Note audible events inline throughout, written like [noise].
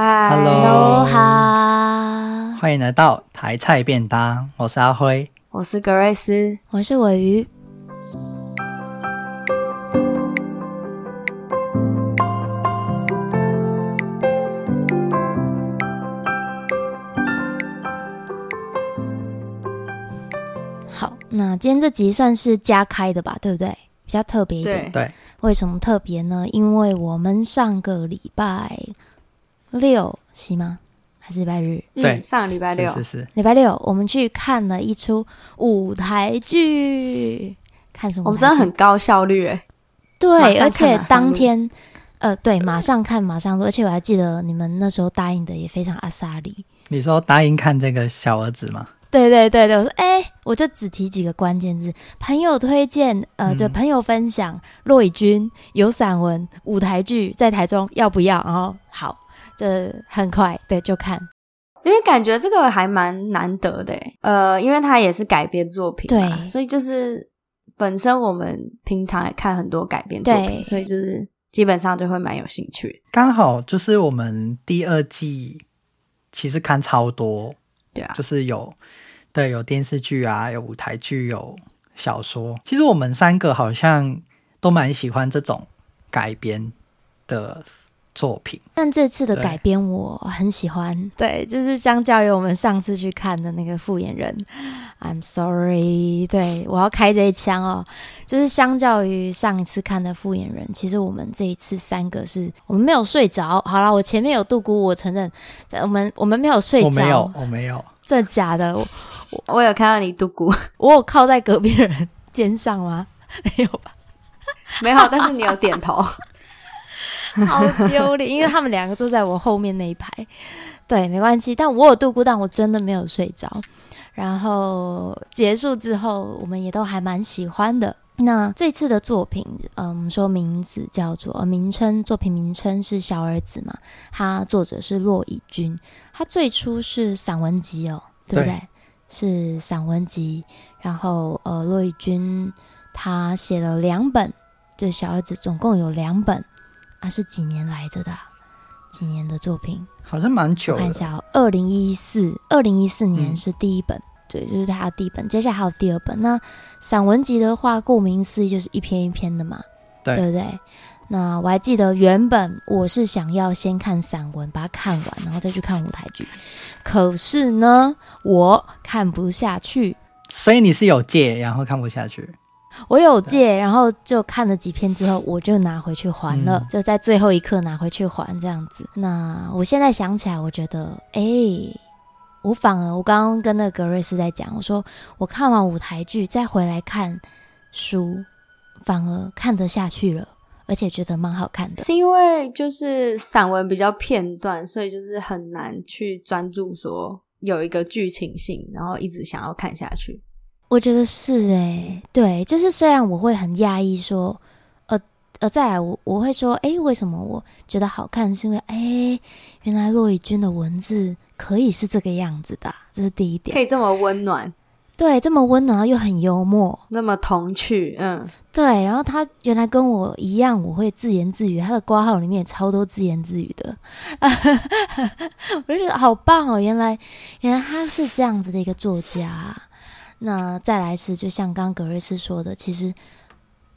嗨，Hello，好，欢迎来到台菜便当。我是阿辉，我是格瑞斯，我是尾鱼。好，那今天这集算是加开的吧，对不对？比较特别一点。对，为什么特别呢？因为我们上个礼拜。六是吗？还是礼拜日？对，嗯、上个礼拜六，是是是。礼拜六，我们去看了一出舞台剧。看什么？我们真的很高效率诶。对，而且当天，呃，对，马上看，马上录。而且我还记得你们那时候答应的也非常阿莎里。你说答应看这个小儿子吗？对对对对，我说哎、欸，我就只提几个关键字：朋友推荐，呃，就朋友分享，骆以军有散文舞台剧在台中，要不要？然后好。这很快，对，就看，因为感觉这个还蛮难得的，呃，因为它也是改编作品，对，所以就是本身我们平常也看很多改编作品，所以就是基本上就会蛮有兴趣。刚好就是我们第二季其实看超多，对啊，就是有对有电视剧啊，有舞台剧，有小说。其实我们三个好像都蛮喜欢这种改编的。作品，但这次的改编我很喜欢。对，就是相较于我们上次去看的那个复眼人，I'm sorry，对，我要开这一枪哦。就是相较于上一次看的复眼人，其实我们这一次三个是我们没有睡着。好啦，我前面有度估，我承认，我们我们没有睡着，我没有，我没有，这假的，我我有看到你度估，我有靠在隔壁的人肩上吗？没有吧？没有，但是你有点头。[laughs] 好丢脸，因为他们两个坐在我后面那一排。对，没关系，但我有度过，但我真的没有睡着。然后结束之后，我们也都还蛮喜欢的。那这次的作品，嗯，我们说名字叫做名称，作品名称是小儿子嘛？他作者是骆以军，他最初是散文集哦，对不对？对，是散文集。然后呃，骆以军他写了两本，就小儿子总共有两本。啊，是几年来着的？几年的作品？好像蛮久。我看一下哦，二零一四，二零一四年是第一本，嗯，对，就是他的第一本。接下来还有第二本。那散文集的话，顾名思义就是一篇一篇的嘛，对，对不对？那我还记得原本我是想要先看散文，把它看完，然后再去看舞台剧。可是呢，我看不下去。所以你是有借，然后看不下去？我有借，然后就看了几篇之后，我就拿回去还了，嗯、就在最后一刻拿回去还这样子。那我现在想起来，我觉得，哎、欸，我反而我刚刚跟那个格瑞斯在讲，我说我看完舞台剧再回来看书，反而看得下去了，而且觉得蛮好看的。是因为就是散文比较片段，所以就是很难去专注说有一个剧情性，然后一直想要看下去。我觉得是诶、欸，对，就是虽然我会很讶异说，呃呃，再来我我会说，诶，为什么我觉得好看？是因为诶，原来骆以军的文字可以是这个样子的，这是第一点，可以这么温暖，对，这么温暖又很幽默，那么童趣，嗯，对。然后他原来跟我一样，我会自言自语，他的挂号里面也超多自言自语的，[laughs] 我就觉得好棒哦，原来原来他是这样子的一个作家。那再来是，就像刚刚格瑞斯说的，其实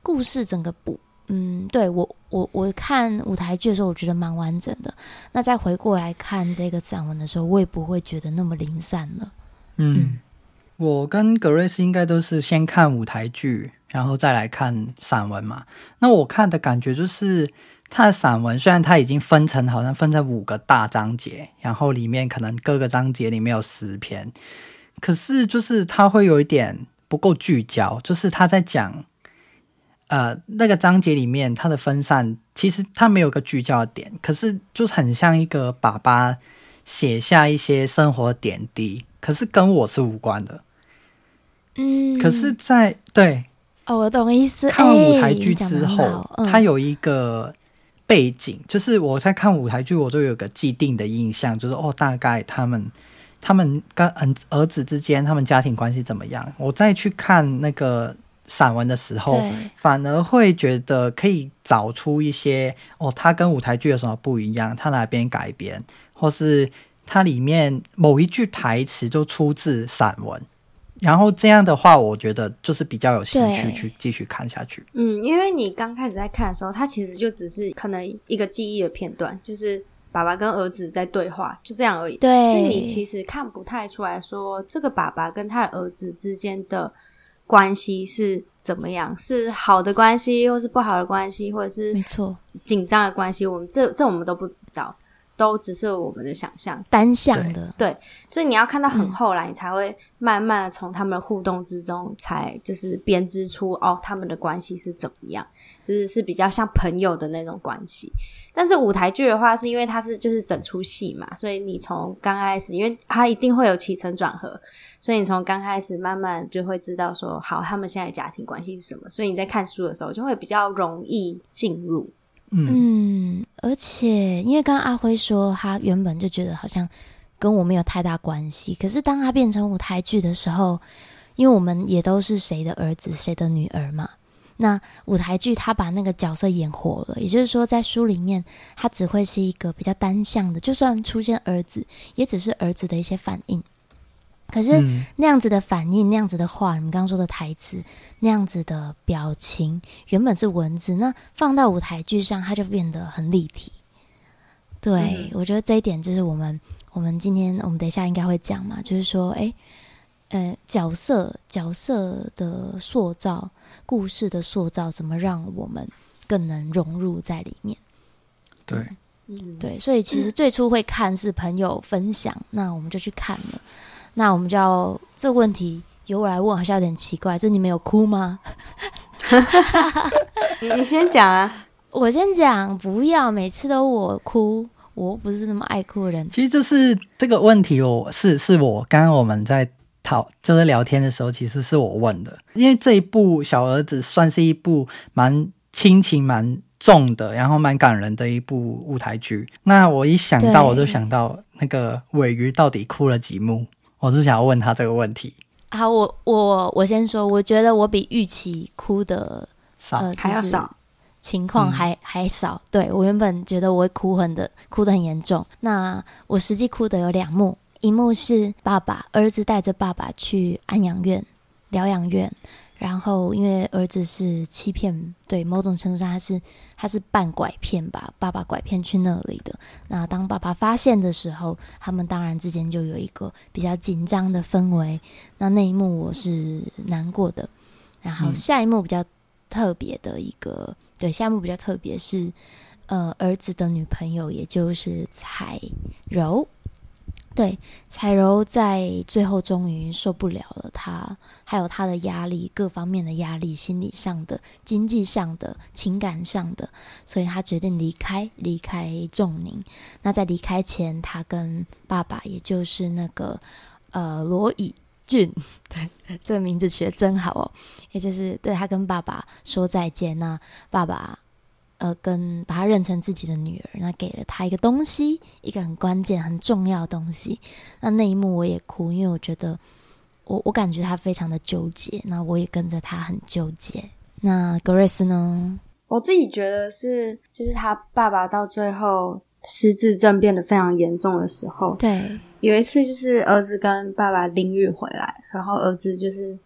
故事整个不，嗯，对，我我我看舞台剧的时候，我觉得蛮完整的。那再回过来看这个散文的时候，我也不会觉得那么零散了。嗯，嗯，我跟格瑞斯应该都是先看舞台剧，然后再来看散文嘛。那我看的感觉就是，他的散文虽然他已经分成，好像分成五个大章节，然后里面可能各个章节里面有十篇。可是，就是他会有一点不够聚焦，就是他在讲，呃，那个章节里面他的分散，其实他没有个聚焦的点，可是就是很像一个爸爸写下一些生活点滴，可是跟我是无关的。嗯，可是在，在对，哦，我懂意思。看完舞台剧之后，欸，他有一个背景，嗯，就是我在看舞台剧，我都有个既定的印象，就是哦，大概他们。他们跟嗯儿子之间，他们家庭关系怎么样？我再去看那个散文的时候，反而会觉得可以找出一些哦，他跟舞台剧有什么不一样？他哪边改编，或是它里面某一句台词就出自散文。然后这样的话，我觉得就是比较有兴趣去继续看下去。嗯，因为你刚开始在看的时候，它其实就只是可能一个记忆的片段，就是爸爸跟儿子在对话，就这样而已。对，所以你其实看不太出来说这个爸爸跟他的儿子之间的关系是怎么样，是好的关系，或是不好的关系，或者是没错紧张的关系。我们这这我们都不知道。都只是我们的想象，单向的对，对，所以你要看到很后来，你才会慢慢的从他们的互动之中，才就是编织出哦，他们的关系是怎么样，就是是比较像朋友的那种关系。但是舞台剧的话，是因为它是就是整出戏嘛，所以你从刚开始，因为它一定会有起承转合，所以你从刚开始慢慢就会知道说，好，他们现在家庭关系是什么，所以你在看书的时候就会比较容易进入。嗯，而且因为刚刚阿辉说他原本就觉得好像跟我没有太大关系，可是当他变成舞台剧的时候，因为我们也都是谁的儿子谁的女儿嘛，那舞台剧他把那个角色演活了，也就是说在书里面他只会是一个比较单向的，就算出现儿子，也只是儿子的一些反应。可是那样子的反应，嗯、那样子的话，你们刚刚说的台词，那样子的表情，原本是文字，那放到舞台剧上，它就变得很立体。对、嗯、我觉得这一点就是我们，我们今天我们等一下应该会讲嘛，就是说，哎，呃，角色角色的塑造，故事的塑造，怎么让我们更能融入在里面？对，嗯，对，所以其实最初会看是朋友分享，嗯、那我们就去看了。那我们就要这个问题由我来问，好像有点奇怪。就你们有哭吗？[laughs] 你你先讲啊，我先讲。不要每次都我哭，我不是那么爱哭的人。其实就是这个问题，我是是我刚刚我们在讨就是聊天的时候，其实是我问的。因为这一部小儿子算是一部蛮亲情蛮重的，然后蛮感人的一部舞台剧。那我一想到，我就想到那个尾鱼到底哭了几幕。我就想要问他这个问题。好，我我我先说，我觉得我比预期哭的少，呃、还要少，情况还、嗯、还少。对，我原本觉得我会哭很的，哭的很严重。那我实际哭的有两幕，一幕是爸爸儿子带着爸爸去安养院、疗养院。然后，因为儿子是欺骗，对，某种程度上他是他是半拐骗吧，爸爸拐骗去那里的。那当爸爸发现的时候，他们当然之间就有一个比较紧张的氛围。那那一幕我是难过的。然后下一幕比较特别的一个，嗯、对，下一幕比较特别是，呃，儿子的女朋友，也就是彩柔。对，彩柔在最后终于受不了了，她还有她的压力，各方面的压力，心理上的、经济上的、情感上的，所以她决定离开，离开仲宁。那在离开前，她跟爸爸，也就是那个呃罗以俊，[laughs] 对，这个名字取得真好哦，也就是对他跟爸爸说再见。那爸爸。呃，跟把她认成自己的女儿，那给了她一个东西，一个很关键、很重要的东西。那那一幕我也哭，因为我觉得我我感觉她非常的纠结，那我也跟着她很纠结。那格瑞斯呢？我自己觉得是，就是他爸爸到最后失智症变得非常严重的时候，对，有一次就是儿子跟爸爸淋浴回来，然后儿子就是。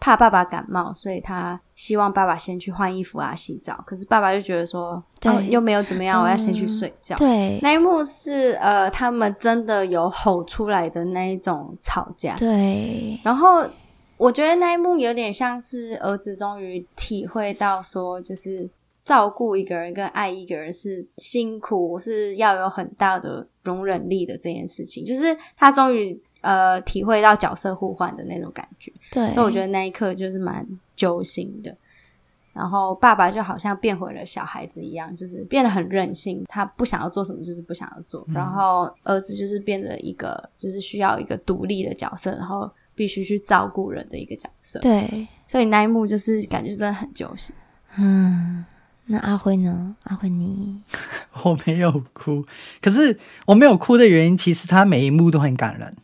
怕爸爸感冒，所以他希望爸爸先去换衣服啊、洗澡。可是爸爸就觉得说，对、哦，又没有怎么样，我要先去睡觉。嗯、对，那一幕是呃，他们真的有吼出来的那一种吵架。对，然后我觉得那一幕有点像是儿子终于体会到说，就是照顾一个人跟爱一个人是辛苦，是要有很大的容忍力的这件事情，就是他终于。呃，体会到角色互换的那种感觉，对，所以我觉得那一刻就是蛮揪心的。然后爸爸就好像变回了小孩子一样，就是变得很任性，他不想要做什么就是不想要做。嗯、然后儿子就是变得一个，就是需要一个独立的角色，然后必须去照顾人的一个角色。对，所以那一幕就是感觉真的很揪心。嗯，那阿辉呢？阿辉你？[laughs] 我没有哭，可是我没有哭的原因，其实他每一幕都很感人。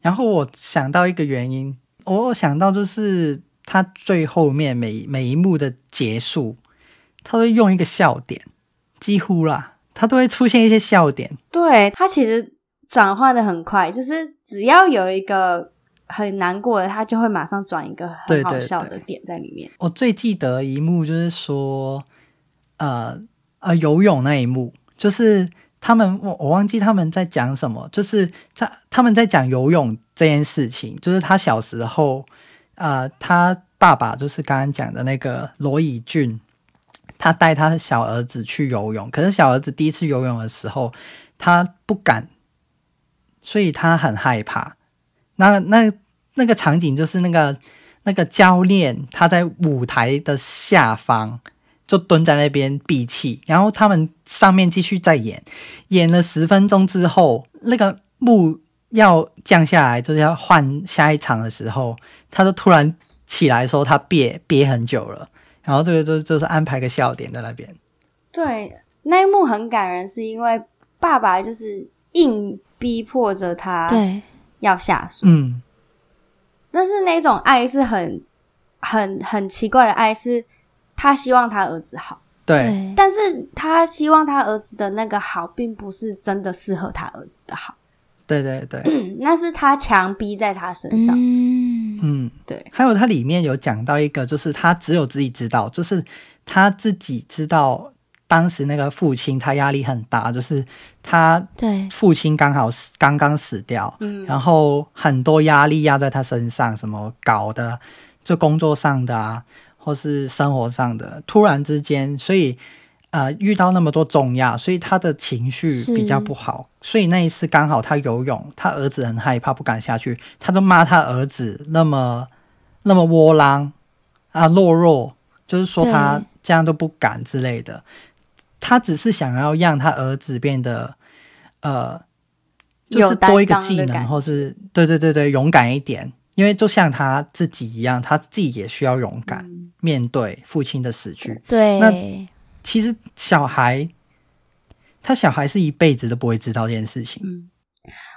然后我想到一个原因，我想到就是他最后面每每一幕的结束，他会用一个笑点，几乎啦，他都会出现一些笑点。对，他其实转换的很快，就是只要有一个很难过的，他就会马上转一个很好笑的点在里面。对对对，我最记得一幕就是说，呃呃，游泳那一幕，就是他们我我忘记他们在讲什么，就是在他们在讲游泳这件事情，就是他小时候，呃，他爸爸就是刚刚讲的那个罗以俊。他带他的小儿子去游泳，可是小儿子第一次游泳的时候，他不敢，所以他很害怕。那那那个场景就是那个那个教练他在舞台的下方就蹲在那边闭气，然后他们上面继续再演，演了十分钟之后，那个幕要降下来，就是要换下一场的时候，他就突然起来说他憋憋很久了。然后这个就就是安排个笑点在那边，对，那一幕很感人，是因为爸爸就是硬逼迫着他，对，要下水，嗯，但是那种爱是很很很奇怪的爱，是他希望他儿子好，对，但是他希望他儿子的那个好，并不是真的适合他儿子的好。对对对，那是他强逼在他身上。嗯。嗯，对。还有他里面有讲到一个，就是他只有自己知道，就是他自己知道，当时那个父亲他压力很大，就是他对。父亲刚好死，刚刚死掉，嗯，然后很多压力压在他身上，什么搞的，就工作上的啊，或是生活上的，突然之间，所以。呃，遇到那么多重压，所以他的情绪比较不好。所以那一次刚好他游泳，他儿子很害怕，不敢下去，他就骂他儿子那么那么窝囊啊，懦弱，就是说他这样都不敢之类的。他只是想要让他儿子变得呃，就是多一个技能，或是对对对对，勇敢一点。因为就像他自己一样，他自己也需要勇敢、嗯、面对父亲的死去。对，那。其实小孩，他小孩是一辈子都不会知道这件事情。嗯，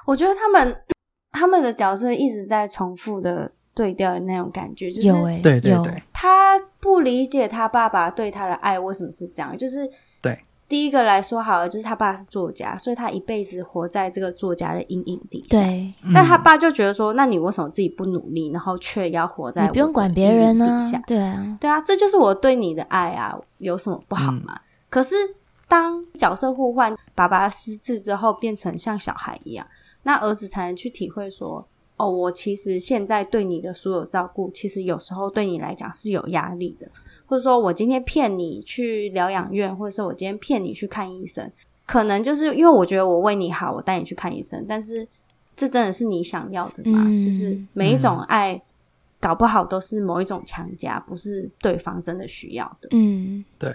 我觉得他们他们的角色一直在重复的对调的那种感觉，就是对对对，他不理解他爸爸对他的爱为什么是这样。就是对第一个来说好了，就是他爸是作家，所以他一辈子活在这个作家的阴影底下。对，但他爸就觉得说，那你为什么自己不努力，然后却要活在不用管别人呢、啊？对啊，对啊，这就是我对你的爱啊。有什么不好吗？嗯、可是当角色互换，爸爸失智之后变成像小孩一样，那儿子才能去体会说：哦，我其实现在对你的所有照顾，其实有时候对你来讲是有压力的。或者说我今天骗你去疗养院，或者是我今天骗你去看医生，可能就是因为我觉得我为你好，我带你去看医生。但是这真的是你想要的吗？嗯、就是每一种爱。嗯搞不好都是某一种强加，不是对方真的需要的。嗯，对。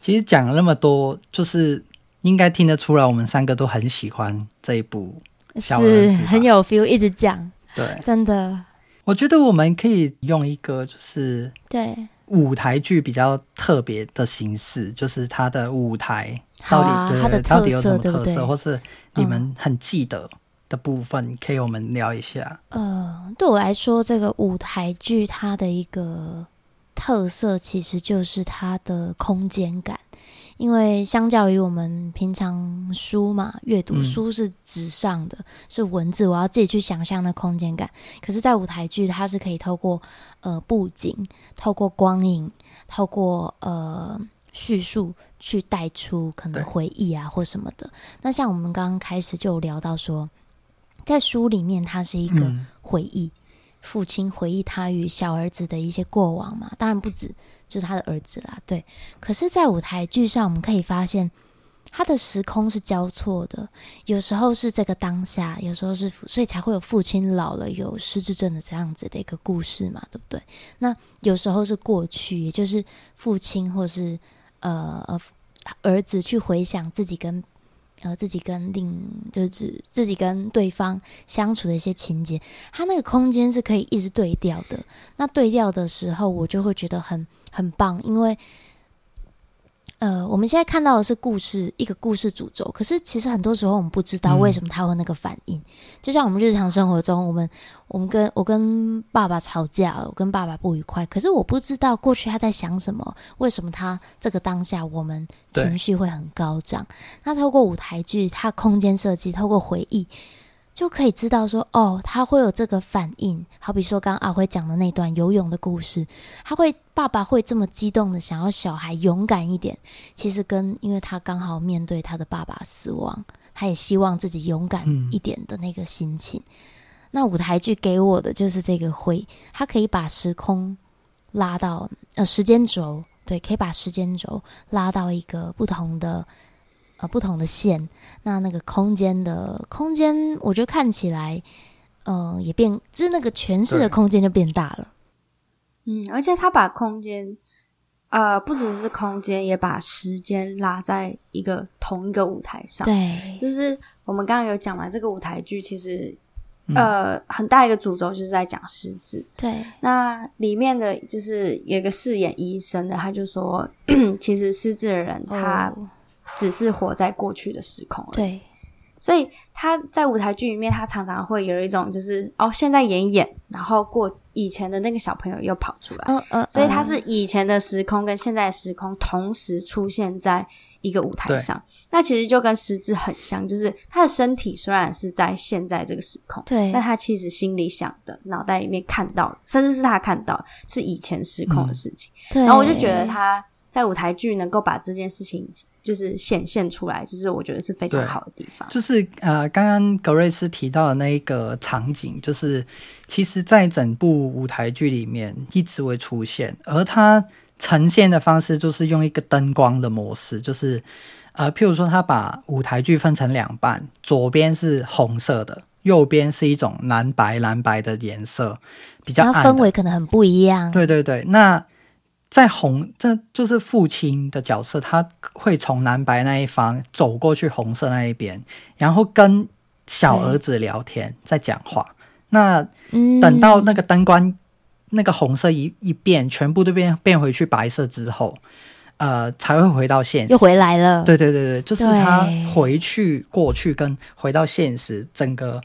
其实讲了那么多，就是应该听得出来，我们三个都很喜欢这一部小是很有 feel，一直讲。对，真的。我觉得我们可以用一个就是对舞台剧比较特别的形式，就是它的舞台到底、啊、对它的到底有什么特色，对对或是你们很记得。嗯的部分可以我们聊一下。呃，对我来说，这个舞台剧它的一个特色，其实就是它的空间感。因为相较于我们平常书嘛，阅读书是纸上的，嗯、是文字，我要自己去想象的空间感。可是，在舞台剧，它是可以透过呃布景、透过光影、透过呃叙述去带出可能回忆啊或什么的。那像我们刚刚开始就有聊到说。在书里面，它是一个回忆，嗯、父亲回忆他与小儿子的一些过往嘛。当然不止，就是他的儿子啦。对，可是，在舞台剧上，我们可以发现，他的时空是交错的。有时候是这个当下，有时候是，所以才会有父亲老了有失智症的这样子的一个故事嘛，对不对？那有时候是过去，也就是父亲或是呃呃儿子去回想自己跟。呃，自己跟另就是自己跟对方相处的一些情节，他那个空间是可以一直对调的。那对调的时候，我就会觉得很很棒，因为呃，我们现在看到的是故事一个故事主轴，可是其实很多时候我们不知道为什么他会那个反应。嗯、就像我们日常生活中，我们我们跟我跟爸爸吵架，我跟爸爸不愉快，可是我不知道过去他在想什么，为什么他这个当下我们情绪会很高涨。那透过舞台剧，他空间设计，透过回忆。就可以知道说，哦，他会有这个反应。好比说，刚刚阿辉讲的那段游泳的故事，他会爸爸会这么激动的想要小孩勇敢一点，其实跟因为他刚好面对他的爸爸死亡，他也希望自己勇敢一点的那个心情。嗯、那舞台剧给我的就是这个会，他可以把时空拉到呃时间轴，对，可以把时间轴拉到一个不同的。呃，不同的线，那那个空间的空间，我觉得看起来，呃，也变，就是那个诠释的空间就变大了。嗯，而且他把空间，呃，不只是空间，也把时间拉在一个同一个舞台上。对，就是我们刚刚有讲完，这个舞台剧其实，呃，很大一个主轴就是在讲失智。对，那里面的就是有一个饰演医生的，他就说，[clears throat] 其实失智的人他。哦只是活在过去的时空了。对，所以他在舞台剧里面，他常常会有一种就是哦，现在演演，然后过以前的那个小朋友又跑出来，嗯嗯，所以他是以前的时空跟现在的时空同时出现在一个舞台上。那其实就跟失智很像，就是他的身体虽然是在现在这个时空，对，但他其实心里想的、脑袋里面看到，甚至是他看到是以前时空的事情。对，然后我就觉得他在舞台剧能够把这件事情。就是显现出来，就是我觉得是非常好的地方。就是呃，刚刚格瑞斯提到的那一个场景，就是其实在整部舞台剧里面一直会出现，而它呈现的方式就是用一个灯光的模式，就是呃，譬如说他把舞台剧分成两半，左边是红色的，右边是一种蓝白蓝白的颜色，比较暗，氛围可能很不一样。对对对，那。在红，这就是父亲的角色，他会从蓝白那一方走过去红色那一边，然后跟小儿子聊天，在讲话。那等到那个灯光，那个红色一一变，全部都变变回去白色之后，呃，才会回到现实，又回来了。对对对对，就是他回去过去跟回到现实，整个。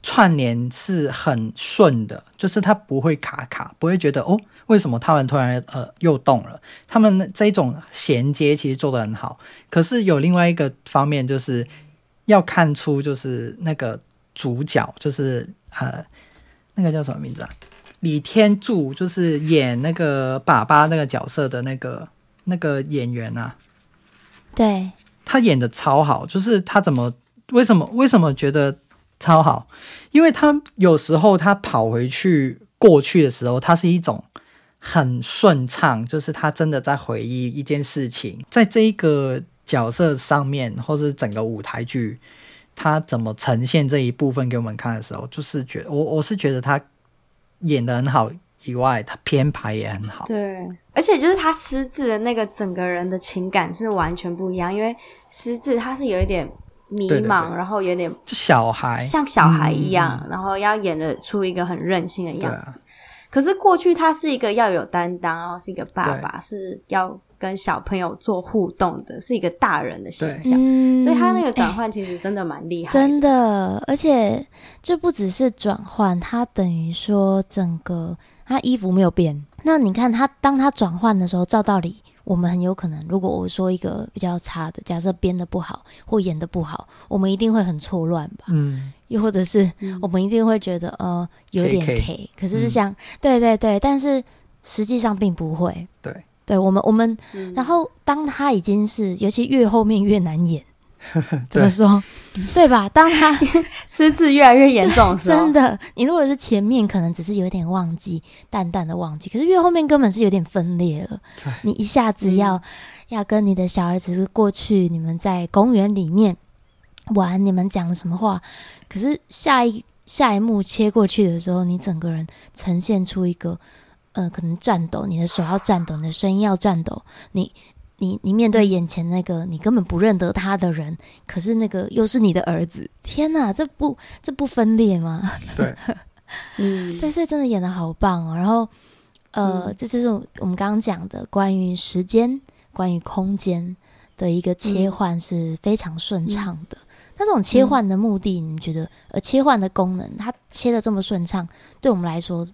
串联是很顺的，就是它不会卡卡，不会觉得哦，为什么他们突然呃又动了？他们这种衔接其实做得很好。可是有另外一个方面，就是要看出就是那个主角，就是呃那个叫什么名字啊？李天柱，就是演那个爸爸那个角色的那个那个演员啊。对，他演的超好，就是他怎么为什么为什么觉得？超好，因为他有时候他跑回去过去的时候，他是一种很顺畅，就是他真的在回忆一件事情，在这一个角色上面，或是整个舞台剧，他怎么呈现这一部分给我们看的时候，就是觉我我是觉得他演得很好以外，他编排也很好。对，而且就是他失智的那个整个人的情感是完全不一样，因为失智他是有一点。迷茫，对对对，然后有点就小孩，像小孩一样，嗯、然后要演得出一个很任性的样子。啊、可是过去他是一个要有担当，然后是一个爸爸，是要跟小朋友做互动的，是一个大人的形象。对所以他那个转换其实真的蛮厉害的，真的。而且这不只是转换，他等于说整个他衣服没有变。那你看他当他转换的时候，照道理。我们很有可能，如果我说一个比较差的，假设编得不好或演得不好，我们一定会很错乱吧？嗯，又或者是我们一定会觉得呃有点 K，, K 可是是像、嗯、对对对，但是实际上并不会。对，对我们我们，嗯、然后当他已经是，尤其越后面越难演。对 [laughs] 怎么说？[laughs] 对吧？当他 [laughs] 失智越来越严重，真的。你如果是前面可能只是有点忘记，淡淡的忘记，可是越后面根本是有点分裂了。你一下子要、嗯、要跟你的小儿子过去，你们在公园里面玩，你们讲了什么话？可是下一下一幕切过去的时候，你整个人呈现出一个呃，可能颤抖，你的手要颤抖，你的声音要颤抖，你。你你面对眼前那个你根本不认得他的人，可是那个又是你的儿子，天哪，这不这不分裂吗？对，嗯，对，所以真的演的好棒哦。然后，呃，嗯、这就是我们刚刚讲的关于时间、关于空间的一个切换是非常顺畅的。嗯、那这种切换的目的，你觉得呃，切换的功能，它切的这么顺畅，对我们来说，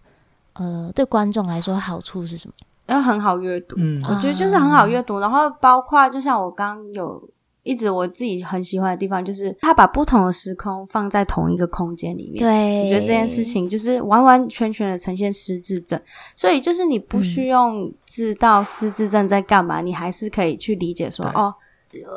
呃，对观众来说好处是什么？要很好阅读，嗯，我觉得就是很好阅读。然后包括就像我刚刚有。一直我自己很喜欢的地方，就是他把不同的时空放在同一个空间里面。对，我觉得这件事情就是完完全全的呈现失智症，所以就是你不需要知道失智症在干嘛，嗯、你还是可以去理解说，哦，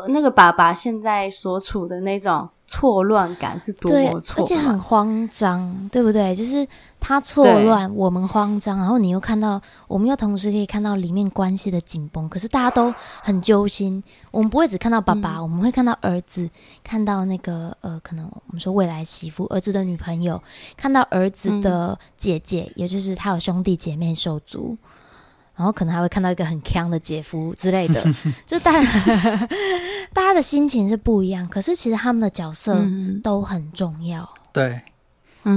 那个爸爸现在所处的那种。错乱感是多么错，而且很慌张，对不对？就是他错乱，我们慌张，然后你又看到，我们又同时可以看到里面关系的紧绷。可是大家都很揪心，我们不会只看到爸爸，嗯、我们会看到儿子，看到那个呃，可能我们说未来媳妇，儿子的女朋友，看到儿子的姐姐，嗯、也就是他有兄弟姐妹手足。然后可能还会看到一个很强的姐夫之类的，[laughs] 就大家 [laughs] 大家的心情是不一样，可是其实他们的角色都很重要。嗯、对，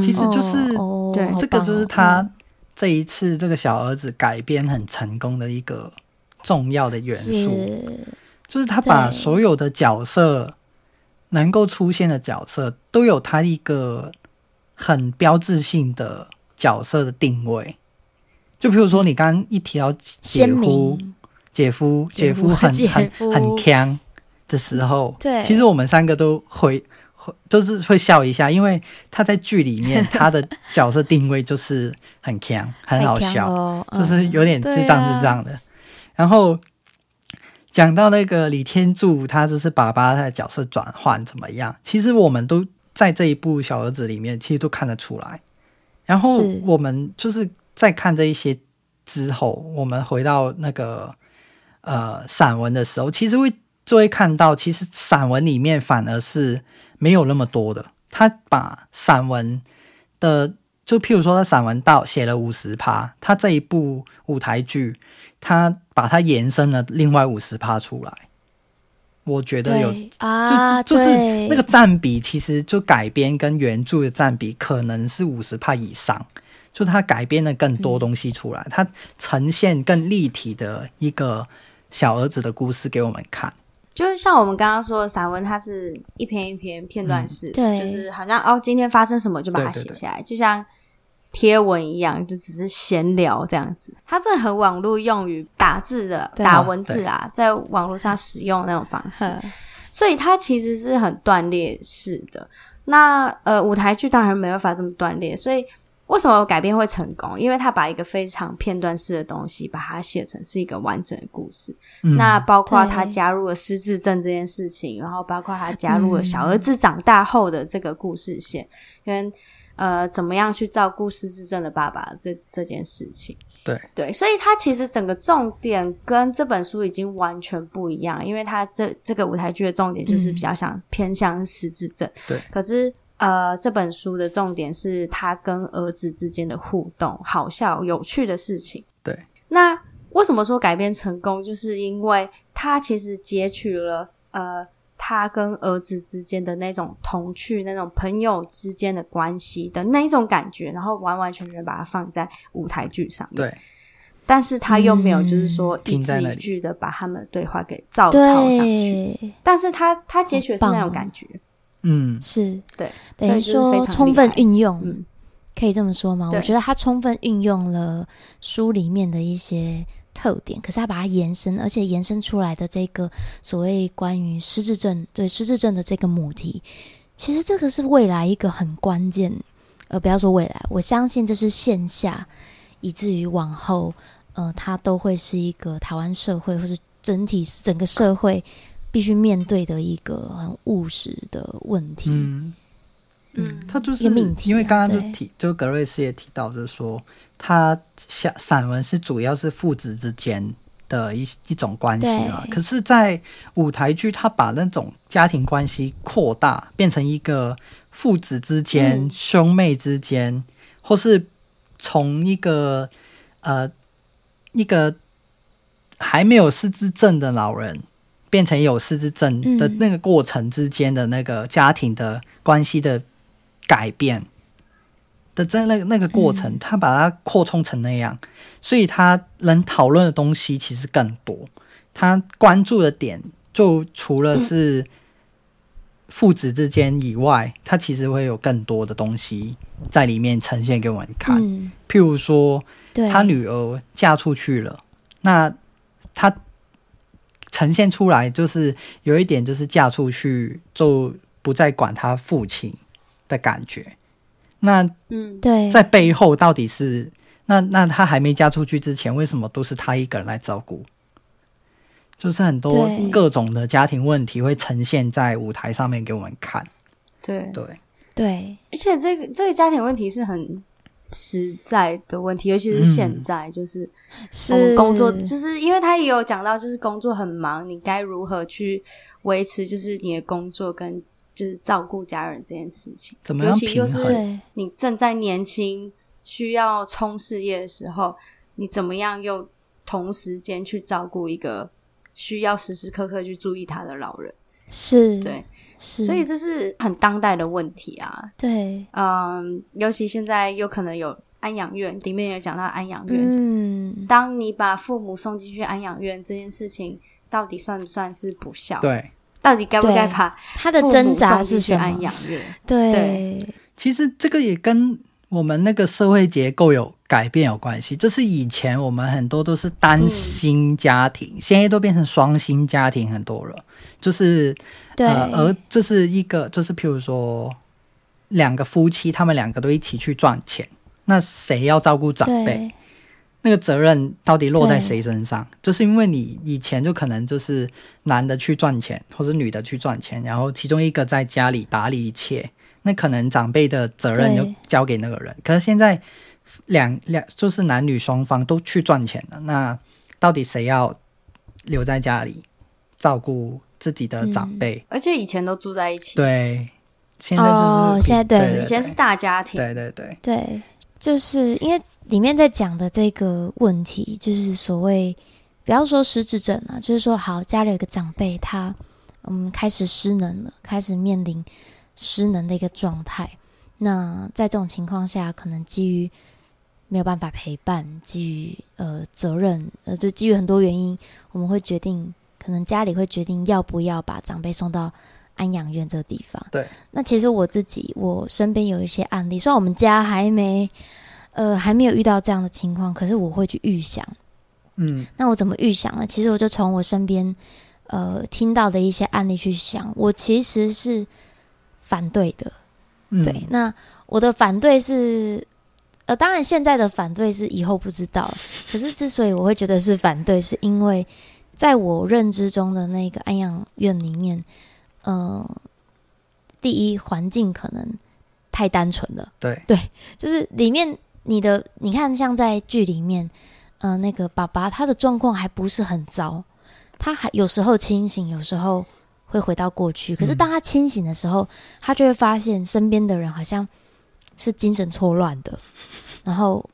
其实就是、哦、对。这个就是他这一次这个小儿子改编很成功的一个重要的元素，是。就是他把所有的角色能够出现的角色都有他一个很标志性的角色的定位。就比如说，你刚刚一提到姐夫、姐夫、姐夫很很很强的时候，对，其实我们三个都会会就是会笑一下，因为他在剧里面 [laughs] 他的角色定位就是很强，很好笑，哦、就是有点智障智障的。嗯啊、然后讲到那个李天柱，他就是爸爸他的角色转换怎么样？其实我们都在这一部小儿子里面，其实都看得出来。然后我们就是。在看这一些之后，我们回到那个呃散文的时候，其实会就会看到，其实散文里面反而是没有那么多的。他把散文的，就譬如说他散文到写了五十趴，他这一部舞台剧，他把它延伸了另外五十趴出来。我觉得有啊，就就是那个占比，其实就改编跟原著的占比可能是五十趴以上。就他改编了更多东西出来，他、嗯、呈现更立体的一个小儿子的故事给我们看。就是像我们刚刚说的散文，它是一篇一篇片段式，嗯、对，就是好像哦，今天发生什么就把它写下来，对对对，就像贴文一样，就只是闲聊这样子。它这很网络用于打字的打文字啊，在网络上使用那种方式，嗯、所以它其实是很断裂式的。那呃，舞台剧当然没办法这么断裂，所以。为什么改编会成功？因为他把一个非常片段式的东西，把它写成是一个完整的故事。嗯、那包括他加入了失智症这件事情，然后包括他加入了小儿子长大后的这个故事线，嗯、跟呃怎么样去照顾失智症的爸爸这这件事情。对对，所以他其实整个重点跟这本书已经完全不一样，因为他这这个舞台剧的重点就是比较想偏向失智症。对，可是。呃，这本书的重点是他跟儿子之间的互动，好笑、有趣的事情。对，那为什么说改编成功？就是因为他其实截取了呃，他跟儿子之间的那种童趣、那种朋友之间的关系的那一种感觉，然后完完全全把它放在舞台剧上面。对，但是他又没有就是说一字一句的把他们的对话给照抄上去，但是他他截取的是那种感觉。嗯，是对，等于说充分运用，嗯，可以这么说吗？我觉得他充分运用了书里面的一些特点，可是他把它延伸，而且延伸出来的这个所谓关于失智症，对失智症的这个母题，其实这个是未来一个很关键，呃，不要说未来，我相信这是线下，以至于往后，呃，它都会是一个台湾社会或是整体整个社会。必须面对的一个很务实的问题。嗯，嗯，他就是命题因为刚刚就提，就格瑞斯也提到，就是说他像散文是主要是父子之间的一一种关系嘛。可是，在舞台剧，他把那种家庭关系扩大，变成一个父子之间、兄妹之间，或是从一个呃一个还没有失智症的老人。变成有失智症的那个过程之间的那个家庭的关系的改变的这那那个过程，他把它扩充成那样，所以他能讨论的东西其实更多。他关注的点就除了是父子之间以外，他其实会有更多的东西在里面呈现给我们看。嗯，譬如说，他女儿嫁出去了，那他呈现出来就是有一点，就是嫁出去就不再管他父亲的感觉。那嗯，对，在背后到底是那那他还没嫁出去之前，为什么都是他一个人来照顾？就是很多各种的家庭问题会呈现在舞台上面给我们看。对对对，而且这个这个家庭问题是很实在的问题，尤其是现在，就是我们工作，是就是因为他也有讲到，就是工作很忙，你该如何去维持，就是你的工作跟就是照顾家人这件事情，怎么尤其又是你正在年轻需要冲事业的时候，你怎么样又同时间去照顾一个需要时时刻刻去注意他的老人？是，对，是，所以这是很当代的问题啊。对，嗯，尤其现在有可能有安养院，里面有讲到安养院。嗯，当你把父母送进去安养院这件事情，到底算不算是不孝？对，到底该不该把他的挣扎是去？安养院？对，对其实这个也跟我们那个社会结构有改变有关系。就是以前我们很多都是单薪家庭，嗯、现在都变成双薪家庭很多了。就是对，呃，而就是一个就是譬如说两个夫妻，他们两个都一起去赚钱，那谁要照顾长辈？那个责任到底落在谁身上？就是因为你以前就可能就是男的去赚钱，或者女的去赚钱，然后其中一个在家里打理一切。那可能长辈的责任就交给那个人，可是现在两两就是男女双方都去赚钱了，那到底谁要留在家里照顾自己的长辈？嗯，而且以前都住在一起，对，现在就是、哦、现在对，以前是大家庭，对对对。对，就是因为里面在讲的这个问题，就是所谓不要说失智症啊，就是说好家里有一个长辈，他嗯开始失能了，开始面临。失能的一个状态，那在这种情况下，可能基于没有办法陪伴，基于呃责任，呃，就基于很多原因，我们会决定，可能家里会决定要不要把长辈送到安养院这个地方。对，那其实我自己，我身边有一些案例，虽然我们家还没，呃，还没有遇到这样的情况，可是我会去预想，嗯，那我怎么预想呢？其实我就从我身边，呃，听到的一些案例去想，我其实是。反对的，对，嗯、那我的反对是，呃，当然现在的反对是以后不知道，可是之所以我会觉得是反对，是因为在我认知中的那个安养院里面，呃，第一环境可能太单纯了，对，对，就是里面你的，你看像在剧里面，呃，那个爸爸他的状况还不是很糟，他还有时候清醒，有时候。会回到过去，可是当他清醒的时候，嗯、他就会发现身边的人好像是精神错乱的，然后，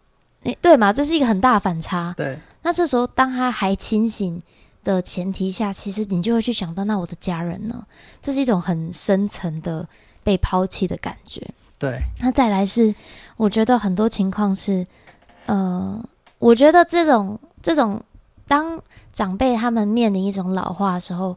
诶，对嘛，这是一个很大的反差。对，那这时候当他还清醒的前提下，其实你就会去想到，那我的家人呢？这是一种很深层的被抛弃的感觉。对，那再来是，我觉得很多情况是，呃，我觉得这种这种当长辈他们面临一种老化的时候。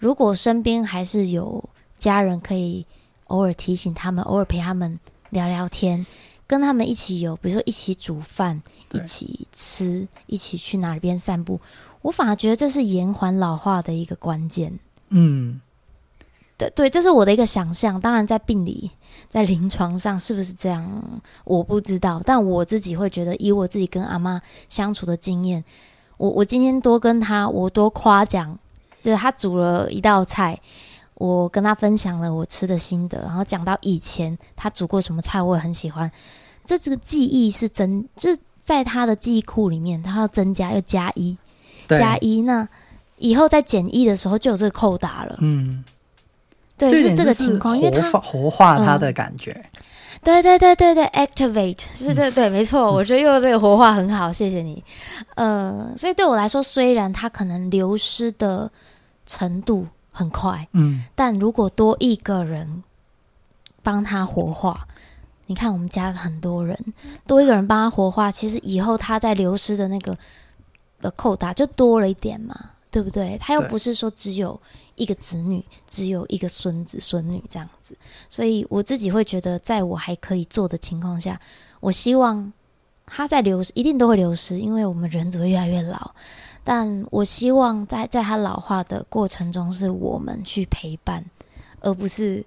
如果身边还是有家人可以偶尔提醒他们，偶尔陪他们聊聊天，跟他们一起有，比如说一起煮饭、一起吃、一起去哪边散步，我反而觉得这是延缓老化的一个关键。嗯，对对，这是我的一个想象。当然，在病理、在临床上是不是这样，我不知道。但我自己会觉得，以我自己跟阿妈相处的经验，我我今天多跟她，我多夸奖。就是她煮了一道菜，我跟她分享了我吃的心得，然后讲到以前她煮过什么菜，我也很喜欢。这这个记忆是增，就在她的记忆库里面，他要增加又加一，加一，那以后在减一的时候就有这个扣打了。嗯，对，是这个情况，因为它活化它的感觉。嗯对对对对对，activate 是这对，没错，我觉得用这个活化很好，谢谢你。呃，所以对我来说，虽然它可能流失的程度很快，嗯，但如果多一个人帮他活化，你看我们家很多人，多一个人帮他活化，其实以后他在流失的那个呃扣打就多了一点嘛。对不对？他又不是说只有一个子女，只有一个孙子孙女这样子。所以我自己会觉得，在我还可以做的情况下，我希望他在流失，一定都会流失，因为我们人只会越来越老。但我希望在在他老化的过程中，是我们去陪伴，而不是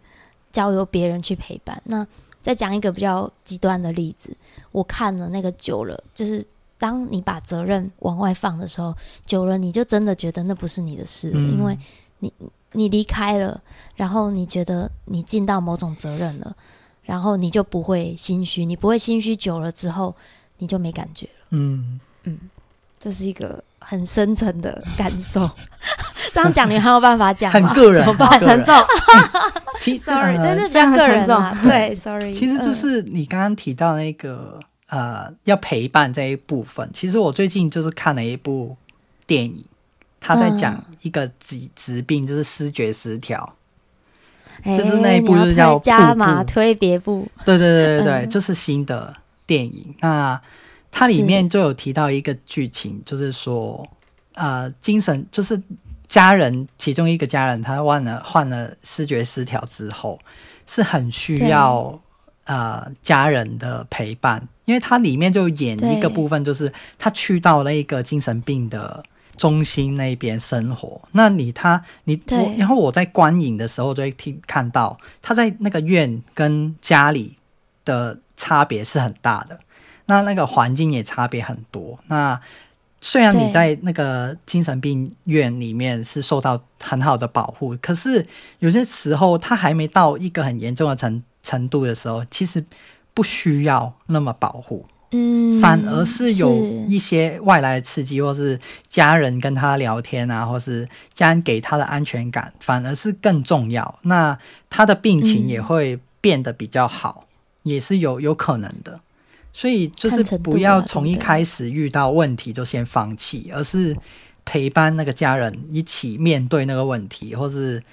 交由别人去陪伴。那再讲一个比较极端的例子，我看了那个久了，就是当你把责任往外放的时候，久了你就真的觉得那不是你的事了，嗯、因为你你离开了，然后你觉得你尽到某种责任了，然后你就不会心虚，你不会心虚久了之后，你就没感觉了。嗯嗯，这是一个。很深层的感受，[laughs] 这样讲你还有办法讲吗？很个人，很沉重。其实，[laughs] sorry，但是非常个人啊。对，[laughs] sorry。其实就是你刚刚提到那个呃，要陪伴这一部分。其实我最近就是看了一部电影，他在讲一个疾疾病，就是视觉失调。就是那一部就是叫《加码推别部》。对对对对对，就是新的电影。那它里面就有提到一个剧情，就是说，呃，精神就是家人其中一个家人，他患了患了视觉失调之后，是很需要呃家人的陪伴，因为它里面就演一个部分，就是他去到那个精神病的中心那边生活。那你他你我，然后我在观影的时候就会听看到他在那个院跟家里的差别是很大的。那那个环境也差别很多。那虽然你在那个精神病院里面是受到很好的保护，可是有些时候他还没到一个很严重的程程度的时候，其实不需要那么保护。嗯，反而是有一些外来的刺激，或是家人跟他聊天啊，或是家人给他的安全感，反而是更重要。那他的病情也会变得比较好，也是有有可能的。所以就是不要从一开始遇到问题就先放弃，而是陪伴那个家人一起面对那个问题，或是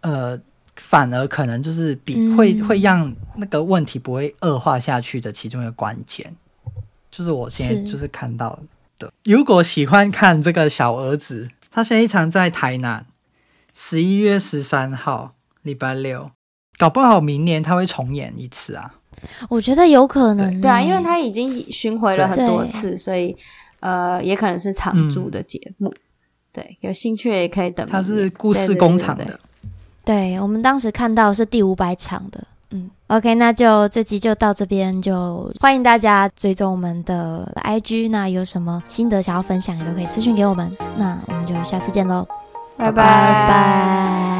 呃，反而可能就是比会会让那个问题不会恶化下去的其中一个关键，就是我现在就是看到的。如果喜欢看这个小儿子，他现在一场在台南，十一月十三号礼拜六，搞不好明年他会重演一次啊。我觉得有可能，对。啊，因为他已经巡回了很多次，所以呃，也可能是常驻的节目。嗯、对，有兴趣也可以等。他是故事工厂的，对，我们当时看到是第五百场的。嗯，OK，那就这集就到这边，就欢迎大家追踪我们的 IG，那有什么心得想要分享，也都可以私讯给我们。那我们就下次见喽，拜拜拜。